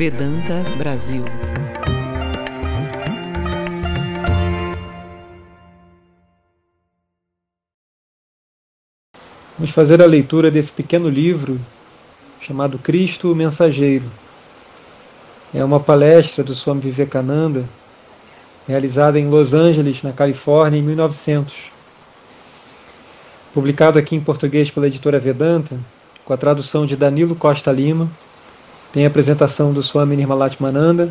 Vedanta Brasil. Vamos fazer a leitura desse pequeno livro chamado Cristo o Mensageiro. É uma palestra do Swami Vivekananda realizada em Los Angeles, na Califórnia, em 1900. Publicado aqui em português pela editora Vedanta, com a tradução de Danilo Costa Lima. Tem a apresentação do Swami Nirmalatmananda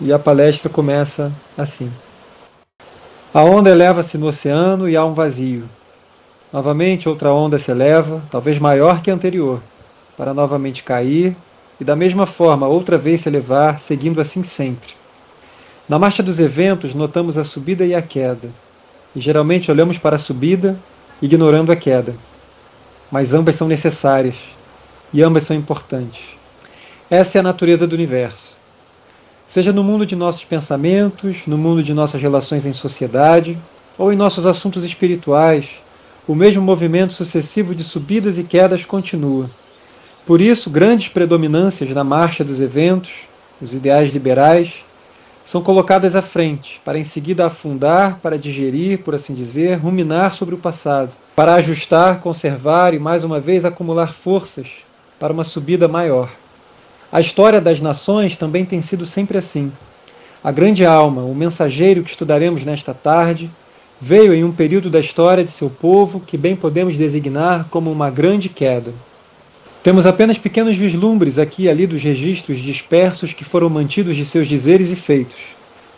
e a palestra começa assim. A onda eleva-se no oceano e há um vazio. Novamente outra onda se eleva, talvez maior que a anterior, para novamente cair e da mesma forma outra vez se elevar, seguindo assim sempre. Na marcha dos eventos, notamos a subida e a queda, e geralmente olhamos para a subida, ignorando a queda. Mas ambas são necessárias, e ambas são importantes. Essa é a natureza do universo. Seja no mundo de nossos pensamentos, no mundo de nossas relações em sociedade, ou em nossos assuntos espirituais, o mesmo movimento sucessivo de subidas e quedas continua. Por isso, grandes predominâncias na marcha dos eventos, os ideais liberais, são colocadas à frente, para em seguida afundar, para digerir, por assim dizer, ruminar sobre o passado, para ajustar, conservar e mais uma vez acumular forças para uma subida maior. A história das nações também tem sido sempre assim. A grande alma, o mensageiro que estudaremos nesta tarde, veio em um período da história de seu povo que bem podemos designar como uma grande queda. Temos apenas pequenos vislumbres aqui e ali dos registros dispersos que foram mantidos de seus dizeres e feitos,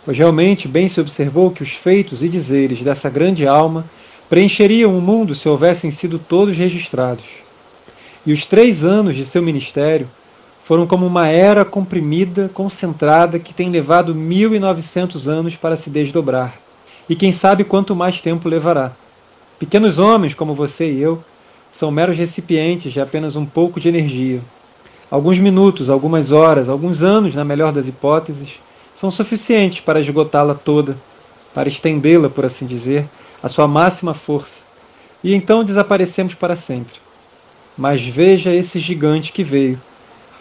pois realmente bem se observou que os feitos e dizeres dessa grande alma preencheriam o mundo se houvessem sido todos registrados. E os três anos de seu ministério foram como uma era comprimida, concentrada, que tem levado 1900 anos para se desdobrar. E quem sabe quanto mais tempo levará. Pequenos homens como você e eu são meros recipientes de apenas um pouco de energia. Alguns minutos, algumas horas, alguns anos, na melhor das hipóteses, são suficientes para esgotá-la toda, para estendê-la, por assim dizer, à sua máxima força. E então desaparecemos para sempre. Mas veja esse gigante que veio.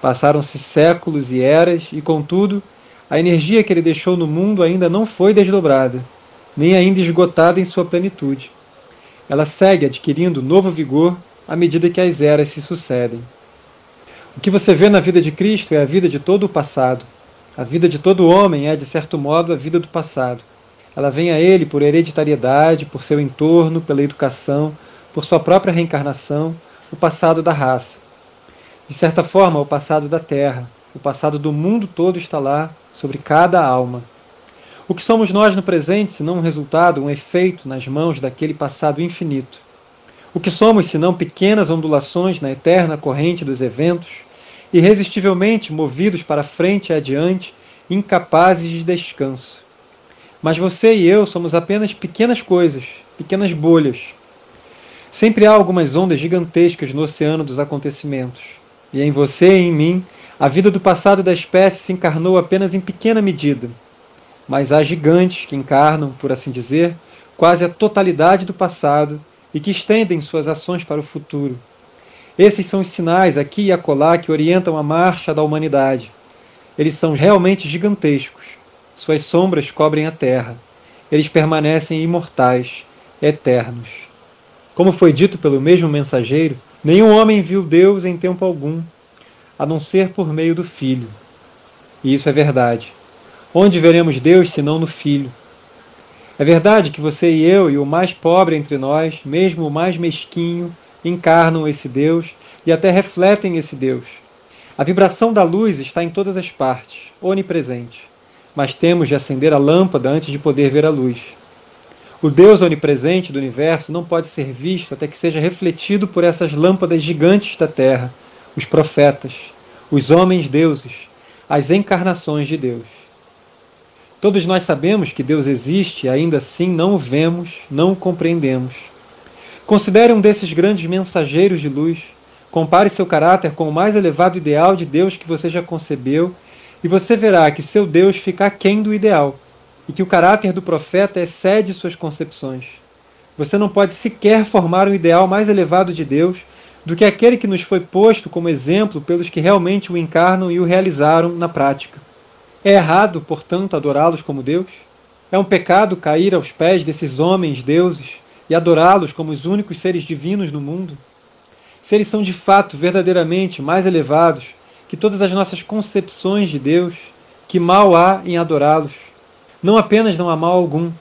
Passaram-se séculos e eras, e contudo, a energia que ele deixou no mundo ainda não foi desdobrada, nem ainda esgotada em sua plenitude ela segue adquirindo novo vigor à medida que as eras se sucedem. O que você vê na vida de Cristo é a vida de todo o passado. A vida de todo homem é, de certo modo, a vida do passado. Ela vem a ele por hereditariedade, por seu entorno, pela educação, por sua própria reencarnação, o passado da raça. De certa forma, o passado da terra, o passado do mundo todo está lá, sobre cada alma. O que somos nós no presente, se não um resultado, um efeito nas mãos daquele passado infinito? O que somos, se não pequenas ondulações na eterna corrente dos eventos, irresistivelmente movidos para frente e adiante, incapazes de descanso? Mas você e eu somos apenas pequenas coisas, pequenas bolhas. Sempre há algumas ondas gigantescas no oceano dos acontecimentos. E em você e em mim, a vida do passado da espécie se encarnou apenas em pequena medida mas há gigantes que encarnam, por assim dizer, quase a totalidade do passado e que estendem suas ações para o futuro. Esses são os sinais aqui e acolá que orientam a marcha da humanidade. Eles são realmente gigantescos. Suas sombras cobrem a terra. Eles permanecem imortais, eternos. Como foi dito pelo mesmo mensageiro, nenhum homem viu Deus em tempo algum, a não ser por meio do Filho. E isso é verdade. Onde veremos Deus senão no Filho? É verdade que você e eu, e o mais pobre entre nós, mesmo o mais mesquinho, encarnam esse Deus e até refletem esse Deus. A vibração da luz está em todas as partes, onipresente, mas temos de acender a lâmpada antes de poder ver a luz. O Deus onipresente do universo não pode ser visto até que seja refletido por essas lâmpadas gigantes da Terra, os profetas, os homens deuses, as encarnações de Deus. Todos nós sabemos que Deus existe e ainda assim não o vemos, não o compreendemos. Considere um desses grandes mensageiros de luz. Compare seu caráter com o mais elevado ideal de Deus que você já concebeu, e você verá que seu Deus fica aquém do ideal, e que o caráter do profeta excede suas concepções. Você não pode sequer formar um ideal mais elevado de Deus, do que aquele que nos foi posto como exemplo pelos que realmente o encarnam e o realizaram na prática. É errado, portanto, adorá-los como Deus? É um pecado cair aos pés desses homens deuses e adorá-los como os únicos seres divinos no mundo? Se eles são de fato verdadeiramente mais elevados que todas as nossas concepções de Deus, que mal há em adorá-los? Não apenas não há mal algum,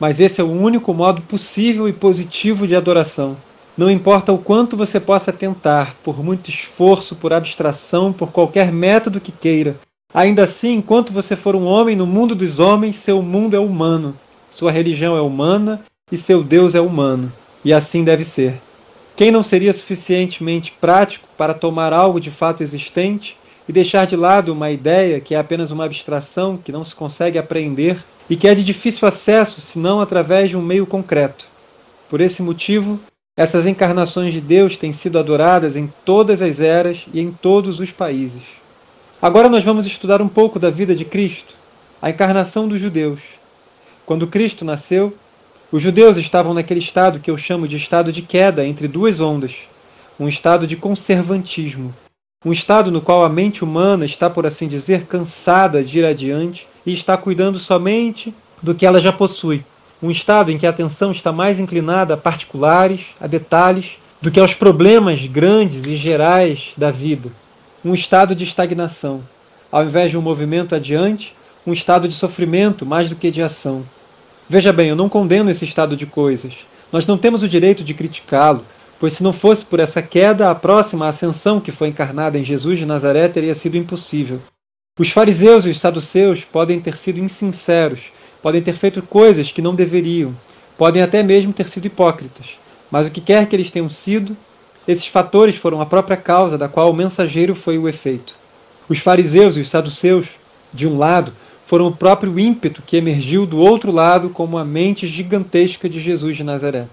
mas esse é o único modo possível e positivo de adoração. Não importa o quanto você possa tentar, por muito esforço, por abstração, por qualquer método que queira, ainda assim, enquanto você for um homem no mundo dos homens, seu mundo é humano, sua religião é humana e seu Deus é humano. E assim deve ser. Quem não seria suficientemente prático para tomar algo de fato existente e deixar de lado uma ideia que é apenas uma abstração que não se consegue apreender e que é de difícil acesso senão através de um meio concreto. Por esse motivo, essas encarnações de Deus têm sido adoradas em todas as eras e em todos os países. Agora nós vamos estudar um pouco da vida de Cristo, a encarnação dos judeus. Quando Cristo nasceu, os judeus estavam naquele estado que eu chamo de estado de queda entre duas ondas, um estado de conservantismo, um estado no qual a mente humana está, por assim dizer, cansada de ir adiante e está cuidando somente do que ela já possui. Um estado em que a atenção está mais inclinada a particulares, a detalhes, do que aos problemas grandes e gerais da vida. Um estado de estagnação. Ao invés de um movimento adiante, um estado de sofrimento mais do que de ação. Veja bem, eu não condeno esse estado de coisas. Nós não temos o direito de criticá-lo, pois se não fosse por essa queda, a próxima ascensão que foi encarnada em Jesus de Nazaré teria sido impossível. Os fariseus e os saduceus podem ter sido insinceros, podem ter feito coisas que não deveriam, podem até mesmo ter sido hipócritas, mas o que quer que eles tenham sido, esses fatores foram a própria causa da qual o mensageiro foi o efeito. Os fariseus e os saduceus, de um lado, foram o próprio ímpeto que emergiu do outro lado como a mente gigantesca de Jesus de Nazaré.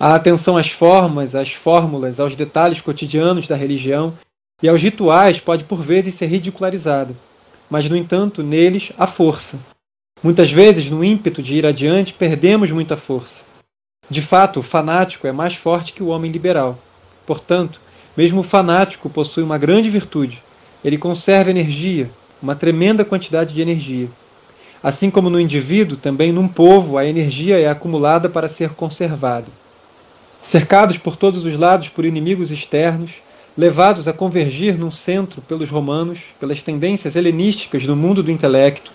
A atenção às formas, às fórmulas, aos detalhes cotidianos da religião e aos rituais pode por vezes ser ridicularizada, mas no entanto neles há força. Muitas vezes, no ímpeto de ir adiante, perdemos muita força. De fato, o fanático é mais forte que o homem liberal. Portanto, mesmo o fanático possui uma grande virtude. Ele conserva energia, uma tremenda quantidade de energia. Assim como no indivíduo, também num povo a energia é acumulada para ser conservada. Cercados por todos os lados por inimigos externos, levados a convergir num centro pelos romanos, pelas tendências helenísticas do mundo do intelecto,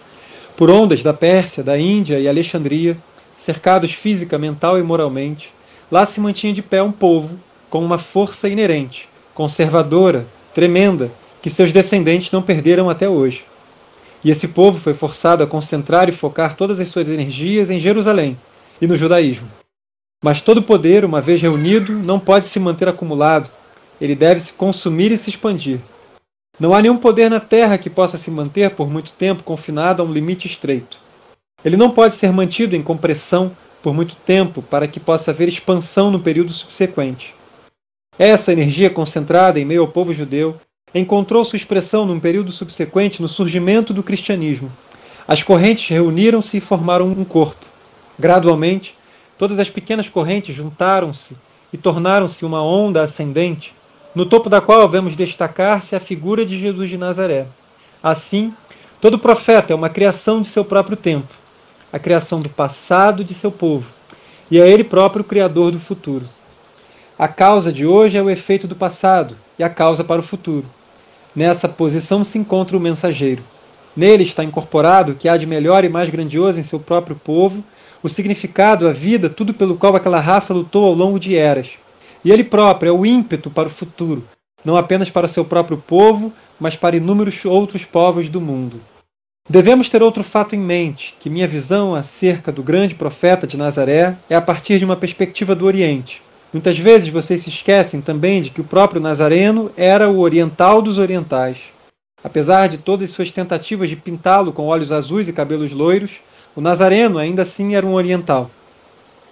por ondas da Pérsia, da Índia e Alexandria, cercados física, mental e moralmente, lá se mantinha de pé um povo com uma força inerente, conservadora, tremenda, que seus descendentes não perderam até hoje. E esse povo foi forçado a concentrar e focar todas as suas energias em Jerusalém e no judaísmo. Mas todo poder, uma vez reunido, não pode se manter acumulado, ele deve se consumir e se expandir. Não há nenhum poder na Terra que possa se manter por muito tempo confinado a um limite estreito. Ele não pode ser mantido em compressão por muito tempo para que possa haver expansão no período subsequente. Essa energia concentrada em meio ao povo judeu encontrou sua expressão num período subsequente no surgimento do cristianismo. As correntes reuniram-se e formaram um corpo. Gradualmente, Todas as pequenas correntes juntaram-se e tornaram-se uma onda ascendente, no topo da qual vemos destacar-se a figura de Jesus de Nazaré. Assim, todo profeta é uma criação de seu próprio tempo, a criação do passado de seu povo, e é ele próprio o criador do futuro. A causa de hoje é o efeito do passado e a causa para o futuro. Nessa posição se encontra o mensageiro. Nele está incorporado o que há de melhor e mais grandioso em seu próprio povo o significado, a vida, tudo pelo qual aquela raça lutou ao longo de eras. E ele próprio é o ímpeto para o futuro, não apenas para seu próprio povo, mas para inúmeros outros povos do mundo. Devemos ter outro fato em mente, que minha visão acerca do grande profeta de Nazaré é a partir de uma perspectiva do Oriente. Muitas vezes vocês se esquecem também de que o próprio Nazareno era o oriental dos orientais. Apesar de todas suas tentativas de pintá-lo com olhos azuis e cabelos loiros, o Nazareno ainda assim era um oriental.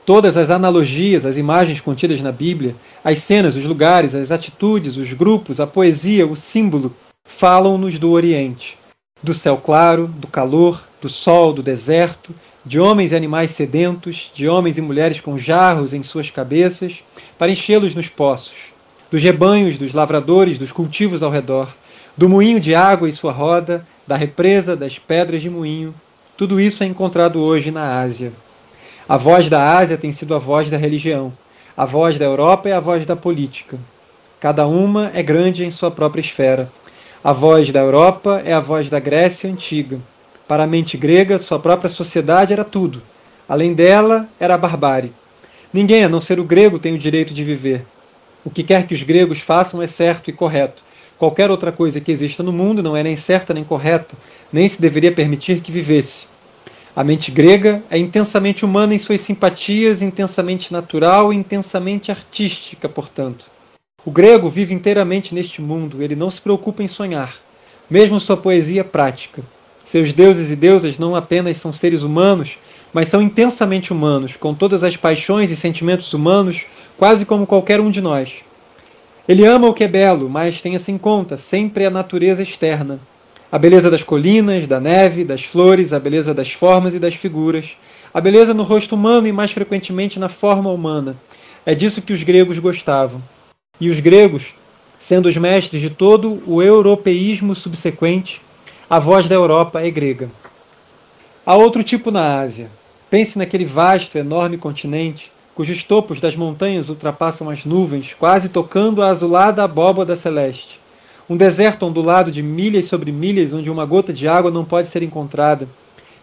Todas as analogias, as imagens contidas na Bíblia, as cenas, os lugares, as atitudes, os grupos, a poesia, o símbolo, falam-nos do Oriente. Do céu claro, do calor, do sol, do deserto, de homens e animais sedentos, de homens e mulheres com jarros em suas cabeças, para enchê-los nos poços. dos rebanhos, dos lavradores, dos cultivos ao redor, do moinho de água e sua roda, da represa, das pedras de moinho. Tudo isso é encontrado hoje na Ásia. A voz da Ásia tem sido a voz da religião. A voz da Europa é a voz da política. Cada uma é grande em sua própria esfera. A voz da Europa é a voz da Grécia antiga. Para a mente grega, sua própria sociedade era tudo. Além dela, era a barbárie. Ninguém, a não ser o grego, tem o direito de viver. O que quer que os gregos façam é certo e correto. Qualquer outra coisa que exista no mundo não é nem certa nem correta, nem se deveria permitir que vivesse. A mente grega é intensamente humana em suas simpatias, intensamente natural e intensamente artística, portanto. O grego vive inteiramente neste mundo, ele não se preocupa em sonhar, mesmo sua poesia é prática. Seus deuses e deusas não apenas são seres humanos, mas são intensamente humanos, com todas as paixões e sentimentos humanos, quase como qualquer um de nós. Ele ama o que é belo, mas tenha-se em conta sempre a natureza externa. A beleza das colinas, da neve, das flores, a beleza das formas e das figuras, a beleza no rosto humano e mais frequentemente na forma humana. É disso que os gregos gostavam. E os gregos, sendo os mestres de todo o europeísmo subsequente, a voz da Europa é grega. Há outro tipo na Ásia. Pense naquele vasto, enorme continente cujos topos das montanhas ultrapassam as nuvens, quase tocando a azulada abóbada celeste. Um deserto ondulado de milhas sobre milhas, onde uma gota de água não pode ser encontrada,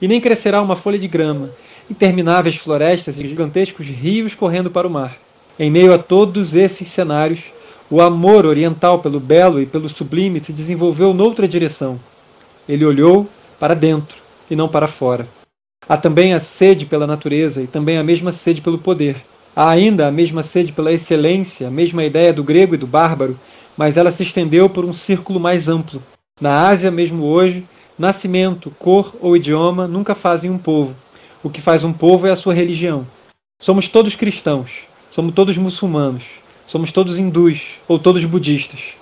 e nem crescerá uma folha de grama, intermináveis florestas e gigantescos rios correndo para o mar. Em meio a todos esses cenários, o amor oriental pelo belo e pelo sublime se desenvolveu noutra direção. Ele olhou para dentro e não para fora. Há também a sede pela natureza e também a mesma sede pelo poder. Há ainda a mesma sede pela excelência, a mesma ideia do grego e do bárbaro, mas ela se estendeu por um círculo mais amplo. Na Ásia, mesmo hoje, nascimento, cor ou idioma nunca fazem um povo. O que faz um povo é a sua religião. Somos todos cristãos, somos todos muçulmanos, somos todos hindus ou todos budistas.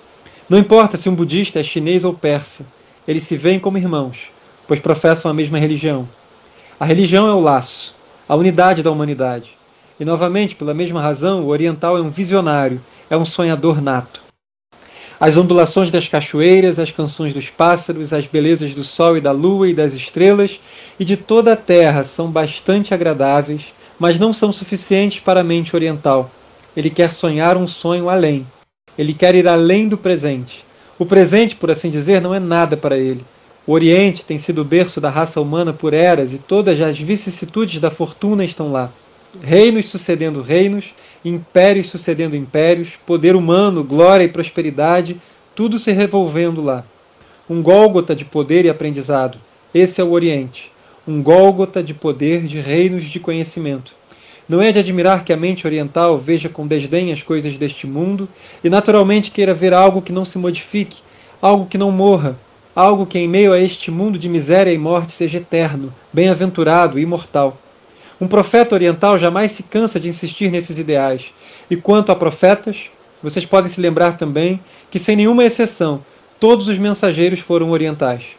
Não importa se um budista é chinês ou persa, eles se veem como irmãos, pois professam a mesma religião. A religião é o laço, a unidade da humanidade. E novamente, pela mesma razão, o oriental é um visionário, é um sonhador nato. As ondulações das cachoeiras, as canções dos pássaros, as belezas do sol e da lua e das estrelas e de toda a terra são bastante agradáveis, mas não são suficientes para a mente oriental. Ele quer sonhar um sonho além. Ele quer ir além do presente. O presente, por assim dizer, não é nada para ele. O Oriente tem sido o berço da raça humana por eras e todas as vicissitudes da fortuna estão lá. Reinos sucedendo reinos, impérios sucedendo impérios, poder humano, glória e prosperidade, tudo se revolvendo lá. Um gólgota de poder e aprendizado. Esse é o Oriente. Um gólgota de poder de reinos de conhecimento. Não é de admirar que a mente oriental veja com desdém as coisas deste mundo e naturalmente queira ver algo que não se modifique, algo que não morra, algo que em meio a este mundo de miséria e morte seja eterno, bem-aventurado e imortal. Um profeta oriental jamais se cansa de insistir nesses ideais. E quanto a profetas, vocês podem se lembrar também que, sem nenhuma exceção, todos os mensageiros foram orientais.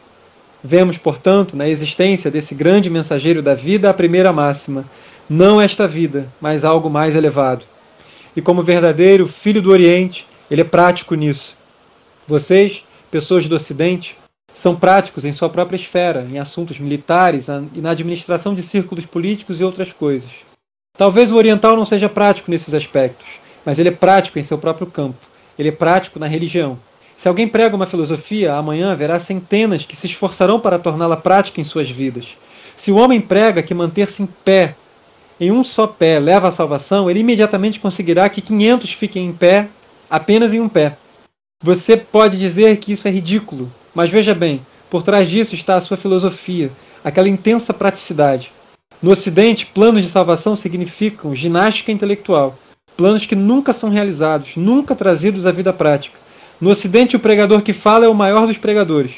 Vemos, portanto, na existência desse grande mensageiro da vida a primeira máxima: não esta vida, mas algo mais elevado. E como verdadeiro filho do Oriente, ele é prático nisso. Vocês, pessoas do Ocidente, são práticos em sua própria esfera, em assuntos militares e na administração de círculos políticos e outras coisas. Talvez o oriental não seja prático nesses aspectos, mas ele é prático em seu próprio campo. Ele é prático na religião. Se alguém prega uma filosofia, amanhã haverá centenas que se esforçarão para torná-la prática em suas vidas. Se o homem prega que manter-se em pé, em um só pé, leva à salvação, ele imediatamente conseguirá que 500 fiquem em pé, apenas em um pé. Você pode dizer que isso é ridículo, mas veja bem, por trás disso está a sua filosofia, aquela intensa praticidade. No Ocidente, planos de salvação significam ginástica intelectual, planos que nunca são realizados, nunca trazidos à vida prática. No Ocidente, o pregador que fala é o maior dos pregadores.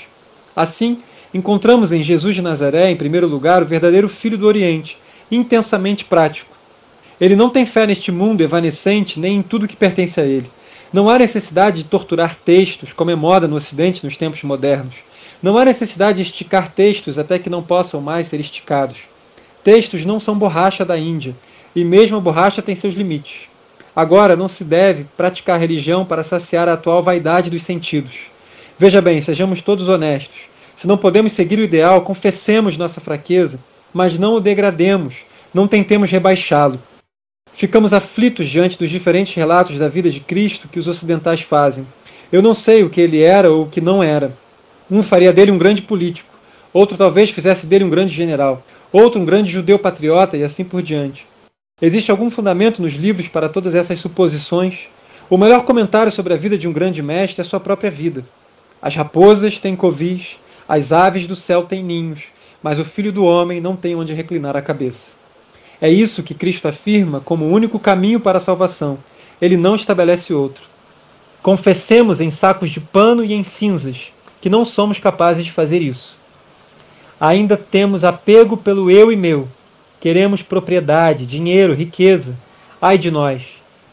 Assim, encontramos em Jesus de Nazaré, em primeiro lugar, o verdadeiro filho do Oriente, intensamente prático. Ele não tem fé neste mundo evanescente nem em tudo que pertence a ele. Não há necessidade de torturar textos, como é moda no Ocidente nos tempos modernos. Não há necessidade de esticar textos até que não possam mais ser esticados. Textos não são borracha da Índia, e mesmo a borracha tem seus limites. Agora não se deve praticar religião para saciar a atual vaidade dos sentidos. Veja bem, sejamos todos honestos. Se não podemos seguir o ideal, confessemos nossa fraqueza, mas não o degrademos, não tentemos rebaixá-lo. Ficamos aflitos diante dos diferentes relatos da vida de Cristo que os ocidentais fazem. Eu não sei o que ele era ou o que não era. Um faria dele um grande político, outro talvez fizesse dele um grande general, outro um grande judeu patriota e assim por diante. Existe algum fundamento nos livros para todas essas suposições? O melhor comentário sobre a vida de um grande mestre é sua própria vida. As raposas têm covis, as aves do céu têm ninhos, mas o filho do homem não tem onde reclinar a cabeça. É isso que Cristo afirma como o único caminho para a salvação. Ele não estabelece outro. Confessemos em sacos de pano e em cinzas que não somos capazes de fazer isso. Ainda temos apego pelo eu e meu, Queremos propriedade, dinheiro, riqueza. Ai de nós!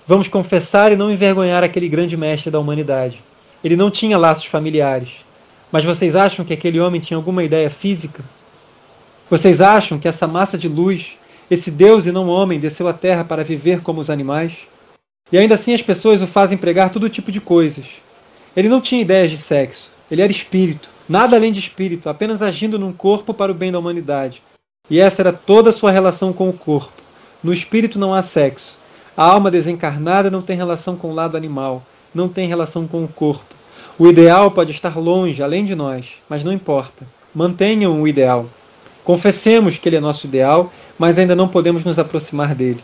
Vamos confessar e não envergonhar aquele grande mestre da humanidade. Ele não tinha laços familiares. Mas vocês acham que aquele homem tinha alguma ideia física? Vocês acham que essa massa de luz, esse Deus e não homem, desceu à terra para viver como os animais? E ainda assim as pessoas o fazem pregar todo tipo de coisas. Ele não tinha ideias de sexo. Ele era espírito. Nada além de espírito, apenas agindo num corpo para o bem da humanidade. E essa era toda a sua relação com o corpo. No espírito não há sexo. A alma desencarnada não tem relação com o lado animal, não tem relação com o corpo. O ideal pode estar longe, além de nós, mas não importa. Mantenham o ideal. Confessemos que ele é nosso ideal, mas ainda não podemos nos aproximar dele.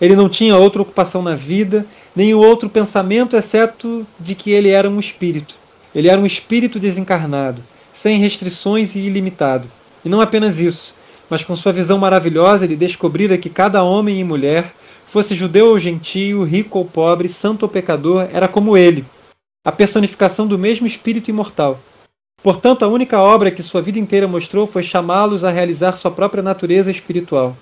Ele não tinha outra ocupação na vida, nem outro pensamento, exceto de que ele era um espírito. Ele era um espírito desencarnado, sem restrições e ilimitado. E não apenas isso, mas com sua visão maravilhosa ele descobrira que cada homem e mulher, fosse judeu ou gentio, rico ou pobre, santo ou pecador, era como ele, a personificação do mesmo espírito imortal. Portanto, a única obra que sua vida inteira mostrou foi chamá-los a realizar sua própria natureza espiritual.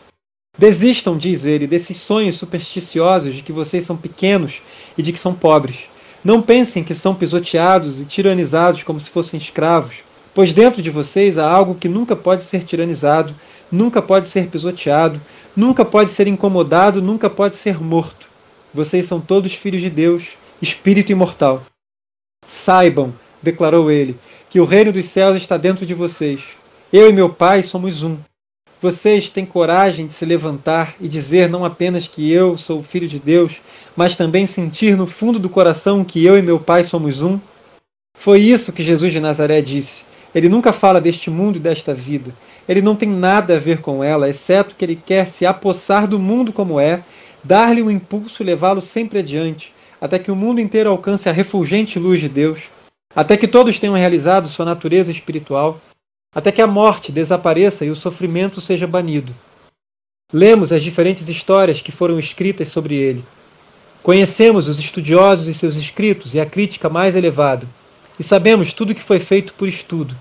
Desistam, diz ele, desses sonhos supersticiosos de que vocês são pequenos e de que são pobres. Não pensem que são pisoteados e tiranizados como se fossem escravos, pois dentro de vocês há algo que nunca pode ser tiranizado nunca pode ser pisoteado, nunca pode ser incomodado, nunca pode ser morto. Vocês são todos filhos de Deus, espírito imortal. Saibam, declarou ele, que o reino dos céus está dentro de vocês. Eu e meu Pai somos um. Vocês têm coragem de se levantar e dizer não apenas que eu sou o filho de Deus, mas também sentir no fundo do coração que eu e meu Pai somos um? Foi isso que Jesus de Nazaré disse. Ele nunca fala deste mundo e desta vida. Ele não tem nada a ver com ela, exceto que ele quer se apossar do mundo como é, dar-lhe um impulso e levá-lo sempre adiante, até que o mundo inteiro alcance a refulgente luz de Deus, até que todos tenham realizado sua natureza espiritual, até que a morte desapareça e o sofrimento seja banido. Lemos as diferentes histórias que foram escritas sobre ele. Conhecemos os estudiosos e seus escritos e a crítica mais elevada, e sabemos tudo o que foi feito por estudo.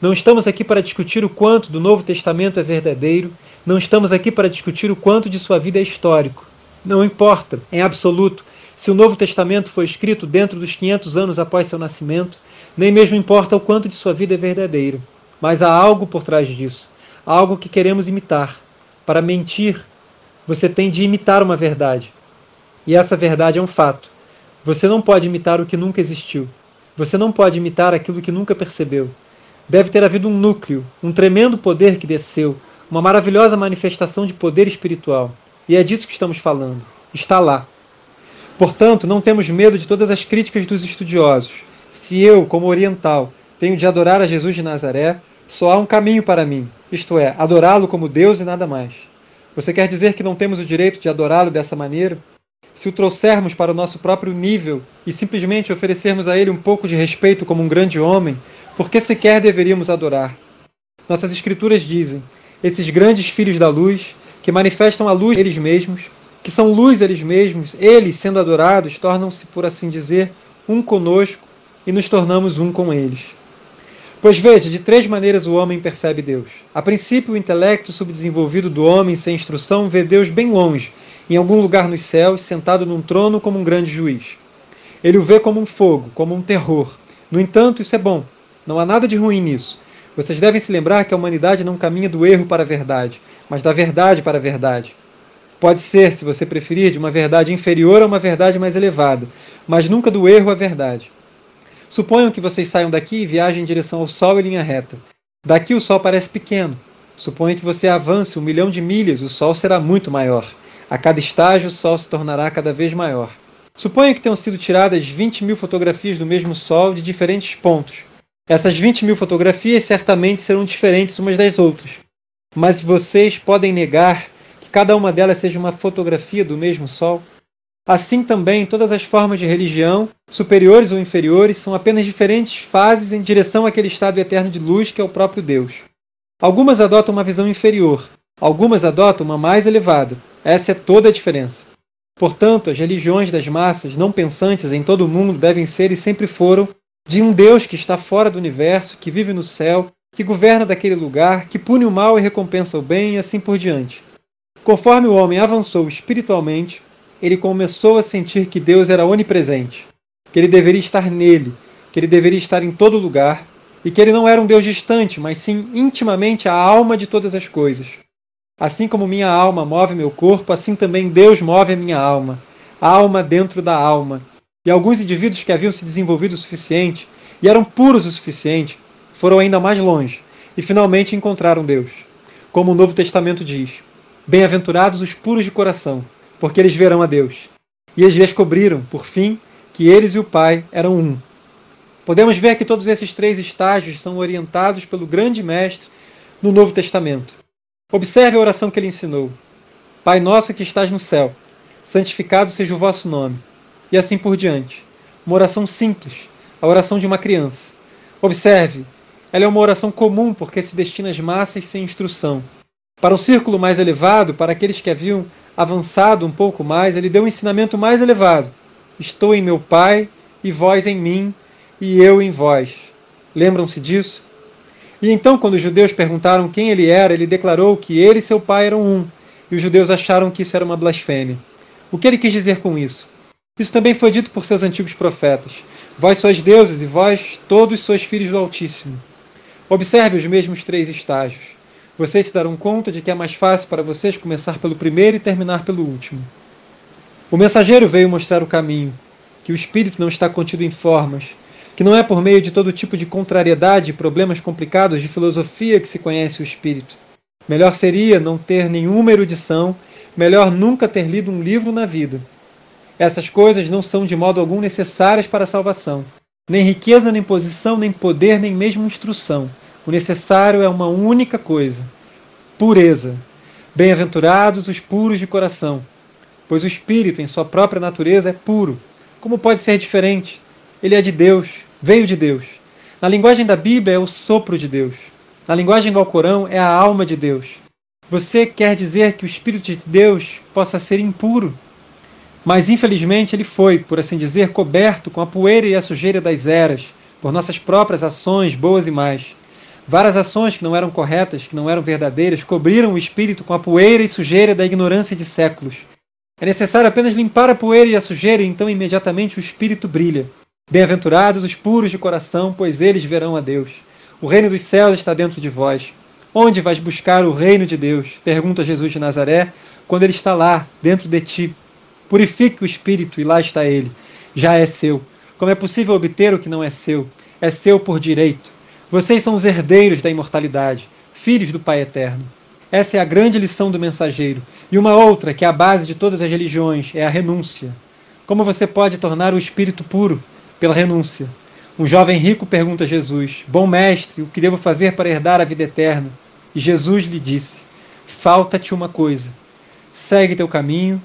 Não estamos aqui para discutir o quanto do Novo Testamento é verdadeiro, não estamos aqui para discutir o quanto de sua vida é histórico. Não importa, em absoluto, se o Novo Testamento foi escrito dentro dos 500 anos após seu nascimento, nem mesmo importa o quanto de sua vida é verdadeiro. Mas há algo por trás disso, algo que queremos imitar. Para mentir, você tem de imitar uma verdade. E essa verdade é um fato. Você não pode imitar o que nunca existiu. Você não pode imitar aquilo que nunca percebeu. Deve ter havido um núcleo, um tremendo poder que desceu, uma maravilhosa manifestação de poder espiritual. E é disso que estamos falando. Está lá. Portanto, não temos medo de todas as críticas dos estudiosos. Se eu, como oriental, tenho de adorar a Jesus de Nazaré, só há um caminho para mim, isto é, adorá-lo como Deus e nada mais. Você quer dizer que não temos o direito de adorá-lo dessa maneira? Se o trouxermos para o nosso próprio nível e simplesmente oferecermos a ele um pouco de respeito como um grande homem, porque sequer deveríamos adorar. Nossas escrituras dizem: esses grandes filhos da luz, que manifestam a luz eles mesmos, que são luz eles mesmos, eles, sendo adorados, tornam-se, por assim dizer, um conosco e nos tornamos um com eles. Pois veja, de três maneiras o homem percebe Deus. A princípio, o intelecto subdesenvolvido do homem sem instrução vê Deus bem longe, em algum lugar nos céus, sentado num trono como um grande juiz. Ele o vê como um fogo, como um terror. No entanto, isso é bom, não há nada de ruim nisso. Vocês devem se lembrar que a humanidade não caminha do erro para a verdade, mas da verdade para a verdade. Pode ser, se você preferir, de uma verdade inferior a uma verdade mais elevada, mas nunca do erro à verdade. Suponham que vocês saiam daqui e viajem em direção ao Sol em linha reta. Daqui o Sol parece pequeno. Suponha que você avance um milhão de milhas, o Sol será muito maior. A cada estágio, o Sol se tornará cada vez maior. Suponha que tenham sido tiradas 20 mil fotografias do mesmo Sol de diferentes pontos. Essas 20 mil fotografias certamente serão diferentes umas das outras. Mas vocês podem negar cada uma delas seja uma fotografia do mesmo Sol? Assim também, todas as formas de religião, superiores ou inferiores, são apenas diferentes fases em direção àquele estado eterno de luz que é o próprio Deus. Algumas adotam uma visão inferior, algumas adotam uma mais elevada. Essa é toda a diferença. Portanto, as religiões das massas não pensantes em todo o mundo devem ser e sempre foram de um Deus que está fora do universo, que vive no céu, que governa daquele lugar, que pune o mal e recompensa o bem e assim por diante. Conforme o homem avançou espiritualmente, ele começou a sentir que Deus era onipresente, que ele deveria estar nele, que ele deveria estar em todo lugar, e que ele não era um Deus distante, mas sim intimamente a alma de todas as coisas. Assim como minha alma move meu corpo, assim também Deus move a minha alma, a alma dentro da alma. E alguns indivíduos que haviam se desenvolvido o suficiente e eram puros o suficiente, foram ainda mais longe e finalmente encontraram Deus. Como o Novo Testamento diz: Bem-aventurados os puros de coração, porque eles verão a Deus. E eles descobriram, por fim, que eles e o Pai eram um. Podemos ver que todos esses três estágios são orientados pelo grande mestre no Novo Testamento. Observe a oração que ele ensinou: Pai nosso que estás no céu, santificado seja o vosso nome. E assim por diante. Uma oração simples, a oração de uma criança. Observe, ela é uma oração comum porque se destina às massas sem instrução. Para um círculo mais elevado, para aqueles que haviam avançado um pouco mais, ele deu um ensinamento mais elevado. Estou em meu Pai, e vós em mim, e eu em vós. Lembram-se disso? E então, quando os judeus perguntaram quem ele era, ele declarou que ele e seu pai eram um, e os judeus acharam que isso era uma blasfêmia. O que ele quis dizer com isso? Isso também foi dito por seus antigos profetas. Vós sois deuses e vós todos sois filhos do Altíssimo. Observe os mesmos três estágios vocês se darão conta de que é mais fácil para vocês começar pelo primeiro e terminar pelo último. O mensageiro veio mostrar o caminho, que o espírito não está contido em formas, que não é por meio de todo tipo de contrariedade e problemas complicados de filosofia que se conhece o espírito. Melhor seria não ter nenhuma erudição, melhor nunca ter lido um livro na vida. Essas coisas não são de modo algum necessárias para a salvação. Nem riqueza, nem posição, nem poder, nem mesmo instrução o necessário é uma única coisa: pureza. Bem-aventurados os puros de coração, pois o espírito, em sua própria natureza, é puro. Como pode ser diferente? Ele é de Deus, veio de Deus. Na linguagem da Bíblia, é o sopro de Deus. Na linguagem do Alcorão, é a alma de Deus. Você quer dizer que o Espírito de Deus possa ser impuro? Mas infelizmente ele foi, por assim dizer, coberto com a poeira e a sujeira das eras, por nossas próprias ações, boas e más. Várias ações que não eram corretas, que não eram verdadeiras, cobriram o espírito com a poeira e sujeira da ignorância de séculos. É necessário apenas limpar a poeira e a sujeira e então imediatamente o espírito brilha. Bem-aventurados os puros de coração, pois eles verão a Deus. O reino dos céus está dentro de vós. Onde vais buscar o reino de Deus? Pergunta Jesus de Nazaré, quando ele está lá, dentro de ti. Purifique o espírito e lá está ele. Já é seu. Como é possível obter o que não é seu? É seu por direito. Vocês são os herdeiros da imortalidade, filhos do Pai Eterno. Essa é a grande lição do mensageiro. E uma outra, que é a base de todas as religiões, é a renúncia. Como você pode tornar o espírito puro? Pela renúncia. Um jovem rico pergunta a Jesus: Bom mestre, o que devo fazer para herdar a vida eterna? E Jesus lhe disse: Falta-te uma coisa. Segue teu caminho,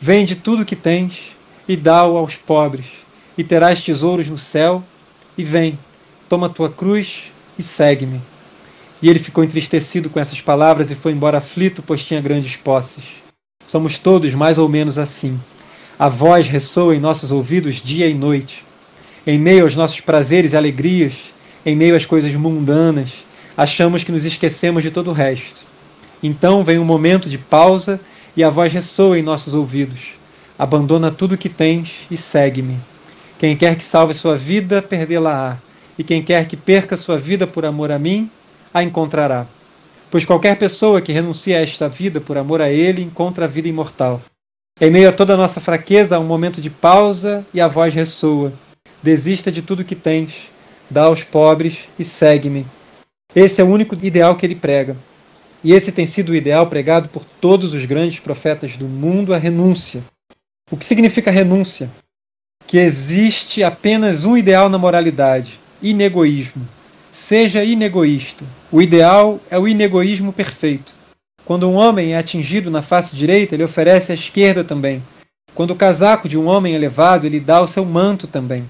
vende tudo o que tens e dá-o aos pobres, e terás tesouros no céu, e vem, Toma tua cruz e segue-me. E ele ficou entristecido com essas palavras e foi embora aflito, pois tinha grandes posses. Somos todos mais ou menos assim. A voz ressoa em nossos ouvidos dia e noite. Em meio aos nossos prazeres e alegrias, em meio às coisas mundanas, achamos que nos esquecemos de todo o resto. Então vem um momento de pausa e a voz ressoa em nossos ouvidos. Abandona tudo o que tens e segue-me. Quem quer que salve sua vida, perdê-la-á e quem quer que perca sua vida por amor a mim, a encontrará. pois qualquer pessoa que renuncia a esta vida por amor a Ele encontra a vida imortal. Em meio a toda a nossa fraqueza, há um momento de pausa e a voz ressoa: Desista de tudo que tens, dá aos pobres e segue-me. Esse é o único ideal que ele prega. E esse tem sido o ideal pregado por todos os grandes profetas do mundo, a renúncia. O que significa renúncia? Que existe apenas um ideal na moralidade: inegoísmo. Seja inegoísta. O ideal é o inegoísmo perfeito. Quando um homem é atingido na face direita, ele oferece a esquerda também. Quando o casaco de um homem é levado, ele dá o seu manto também.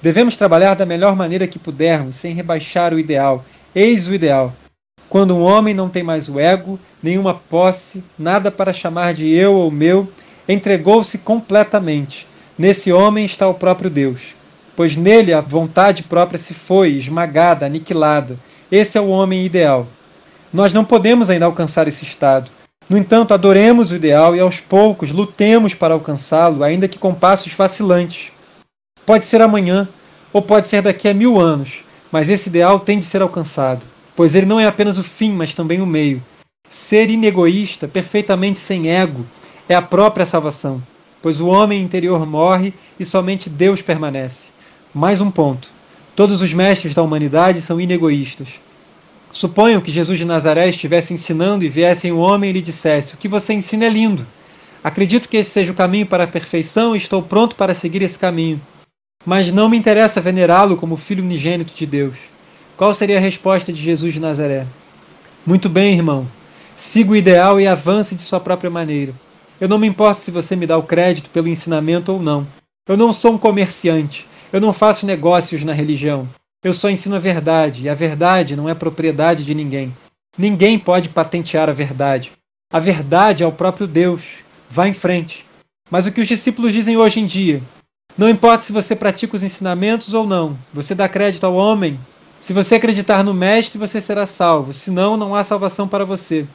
Devemos trabalhar da melhor maneira que pudermos, sem rebaixar o ideal. Eis o ideal. Quando um homem não tem mais o ego, nenhuma posse, nada para chamar de eu ou meu, entregou-se completamente. Nesse homem está o próprio Deus pois nele a vontade própria se foi, esmagada, aniquilada. Esse é o homem ideal. Nós não podemos ainda alcançar esse estado. No entanto, adoremos o ideal e aos poucos lutemos para alcançá-lo, ainda que com passos vacilantes. Pode ser amanhã, ou pode ser daqui a mil anos, mas esse ideal tem de ser alcançado, pois ele não é apenas o fim, mas também o meio. Ser inegoísta, perfeitamente sem ego, é a própria salvação, pois o homem interior morre e somente Deus permanece. Mais um ponto. Todos os mestres da humanidade são inegoístas. Suponham que Jesus de Nazaré estivesse ensinando e viesse um homem e lhe dissesse: O que você ensina é lindo. Acredito que esse seja o caminho para a perfeição e estou pronto para seguir esse caminho. Mas não me interessa venerá-lo como filho unigênito de Deus. Qual seria a resposta de Jesus de Nazaré? Muito bem, irmão. Siga o ideal e avance de sua própria maneira. Eu não me importo se você me dá o crédito pelo ensinamento ou não. Eu não sou um comerciante. Eu não faço negócios na religião. Eu só ensino a verdade, e a verdade não é propriedade de ninguém. Ninguém pode patentear a verdade. A verdade é o próprio Deus. Vá em frente. Mas o que os discípulos dizem hoje em dia? Não importa se você pratica os ensinamentos ou não, você dá crédito ao homem. Se você acreditar no Mestre, você será salvo, senão, não há salvação para você.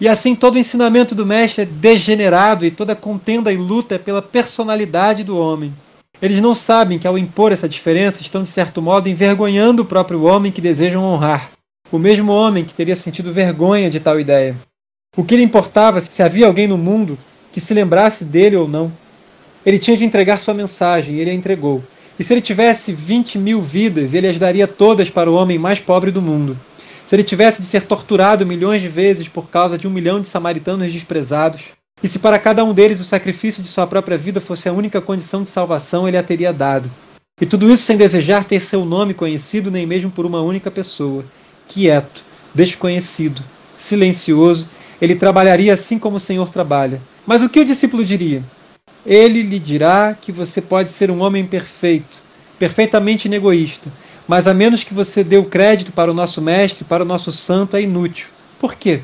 E assim, todo o ensinamento do Mestre é degenerado e toda contenda e luta é pela personalidade do homem. Eles não sabem que ao impor essa diferença estão, de certo modo, envergonhando o próprio homem que desejam honrar. O mesmo homem que teria sentido vergonha de tal ideia. O que lhe importava se havia alguém no mundo que se lembrasse dele ou não. Ele tinha de entregar sua mensagem e ele a entregou. E se ele tivesse 20 mil vidas, ele as daria todas para o homem mais pobre do mundo. Se ele tivesse de ser torturado milhões de vezes por causa de um milhão de samaritanos desprezados, e se para cada um deles o sacrifício de sua própria vida fosse a única condição de salvação, ele a teria dado. E tudo isso sem desejar ter seu nome conhecido nem mesmo por uma única pessoa. Quieto, desconhecido, silencioso, ele trabalharia assim como o Senhor trabalha. Mas o que o discípulo diria? Ele lhe dirá que você pode ser um homem perfeito, perfeitamente inegoísta, mas a menos que você dê o crédito para o nosso mestre, para o nosso santo, é inútil. Por quê?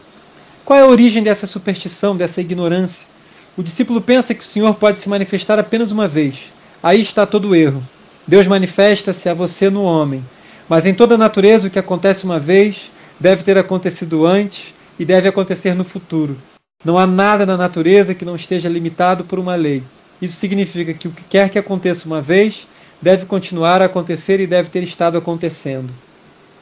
Qual é a origem dessa superstição, dessa ignorância? O discípulo pensa que o Senhor pode se manifestar apenas uma vez. Aí está todo o erro. Deus manifesta-se a você no homem. Mas em toda a natureza, o que acontece uma vez deve ter acontecido antes e deve acontecer no futuro. Não há nada na natureza que não esteja limitado por uma lei. Isso significa que o que quer que aconteça uma vez deve continuar a acontecer e deve ter estado acontecendo.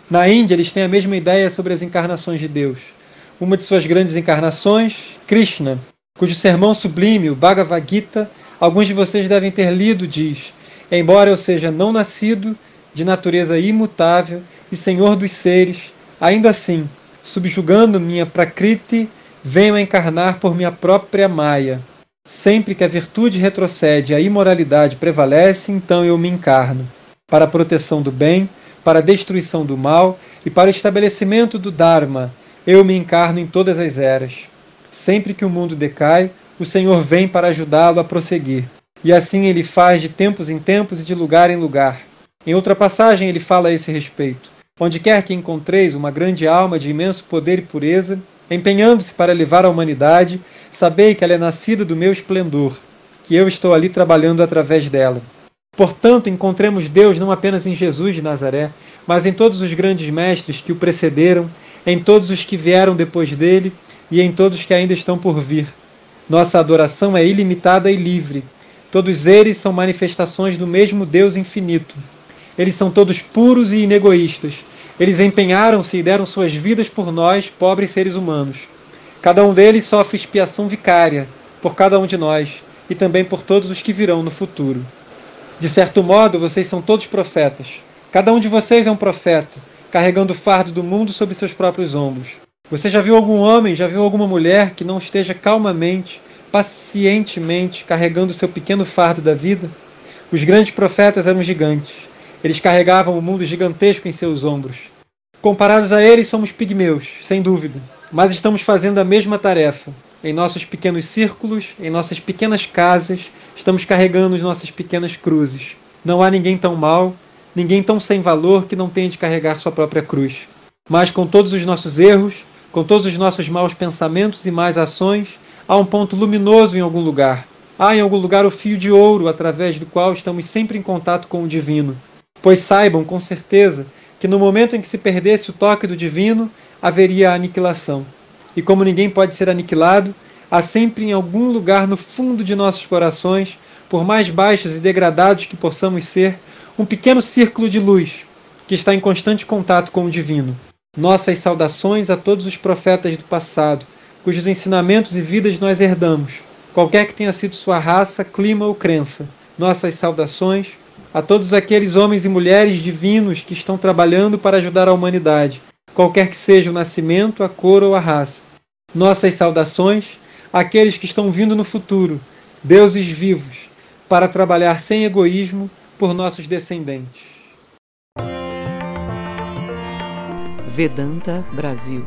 Na Índia, eles têm a mesma ideia sobre as encarnações de Deus uma de suas grandes encarnações, Krishna, cujo sermão sublime, o Bhagavad Gita, alguns de vocês devem ter lido, diz: Embora eu seja não nascido, de natureza imutável e senhor dos seres, ainda assim, subjugando minha prakriti, venho a encarnar por minha própria Maya. Sempre que a virtude retrocede e a imoralidade prevalece, então eu me encarno, para a proteção do bem, para a destruição do mal e para o estabelecimento do Dharma, eu me encarno em todas as eras. Sempre que o mundo decai, o Senhor vem para ajudá-lo a prosseguir. E assim ele faz de tempos em tempos e de lugar em lugar. Em outra passagem ele fala a esse respeito. Onde quer que encontreis uma grande alma de imenso poder e pureza, empenhando-se para levar a humanidade, sabei que ela é nascida do meu esplendor, que eu estou ali trabalhando através dela. Portanto, encontremos Deus não apenas em Jesus de Nazaré, mas em todos os grandes mestres que o precederam em todos os que vieram depois dele e em todos que ainda estão por vir. Nossa adoração é ilimitada e livre. Todos eles são manifestações do mesmo Deus infinito. Eles são todos puros e inegoístas. Eles empenharam-se e deram suas vidas por nós, pobres seres humanos. Cada um deles sofre expiação vicária por cada um de nós e também por todos os que virão no futuro. De certo modo, vocês são todos profetas. Cada um de vocês é um profeta, carregando o fardo do mundo sobre seus próprios ombros. Você já viu algum homem, já viu alguma mulher que não esteja calmamente, pacientemente carregando seu pequeno fardo da vida? Os grandes profetas eram gigantes. Eles carregavam o um mundo gigantesco em seus ombros. Comparados a eles, somos pigmeus, sem dúvida, mas estamos fazendo a mesma tarefa. Em nossos pequenos círculos, em nossas pequenas casas, estamos carregando as nossas pequenas cruzes. Não há ninguém tão mal, ninguém tão sem valor que não tenha de carregar sua própria cruz. Mas com todos os nossos erros, com todos os nossos maus pensamentos e más ações, há um ponto luminoso em algum lugar. Há em algum lugar o fio de ouro através do qual estamos sempre em contato com o divino. Pois saibam, com certeza, que no momento em que se perdesse o toque do divino, haveria a aniquilação. E como ninguém pode ser aniquilado, há sempre em algum lugar no fundo de nossos corações, por mais baixos e degradados que possamos ser, um pequeno círculo de luz que está em constante contato com o divino. Nossas saudações a todos os profetas do passado, cujos ensinamentos e vidas nós herdamos, qualquer que tenha sido sua raça, clima ou crença. Nossas saudações a todos aqueles homens e mulheres divinos que estão trabalhando para ajudar a humanidade, qualquer que seja o nascimento, a cor ou a raça. Nossas saudações àqueles que estão vindo no futuro, deuses vivos, para trabalhar sem egoísmo por nossos descendentes. Vedanta Brasil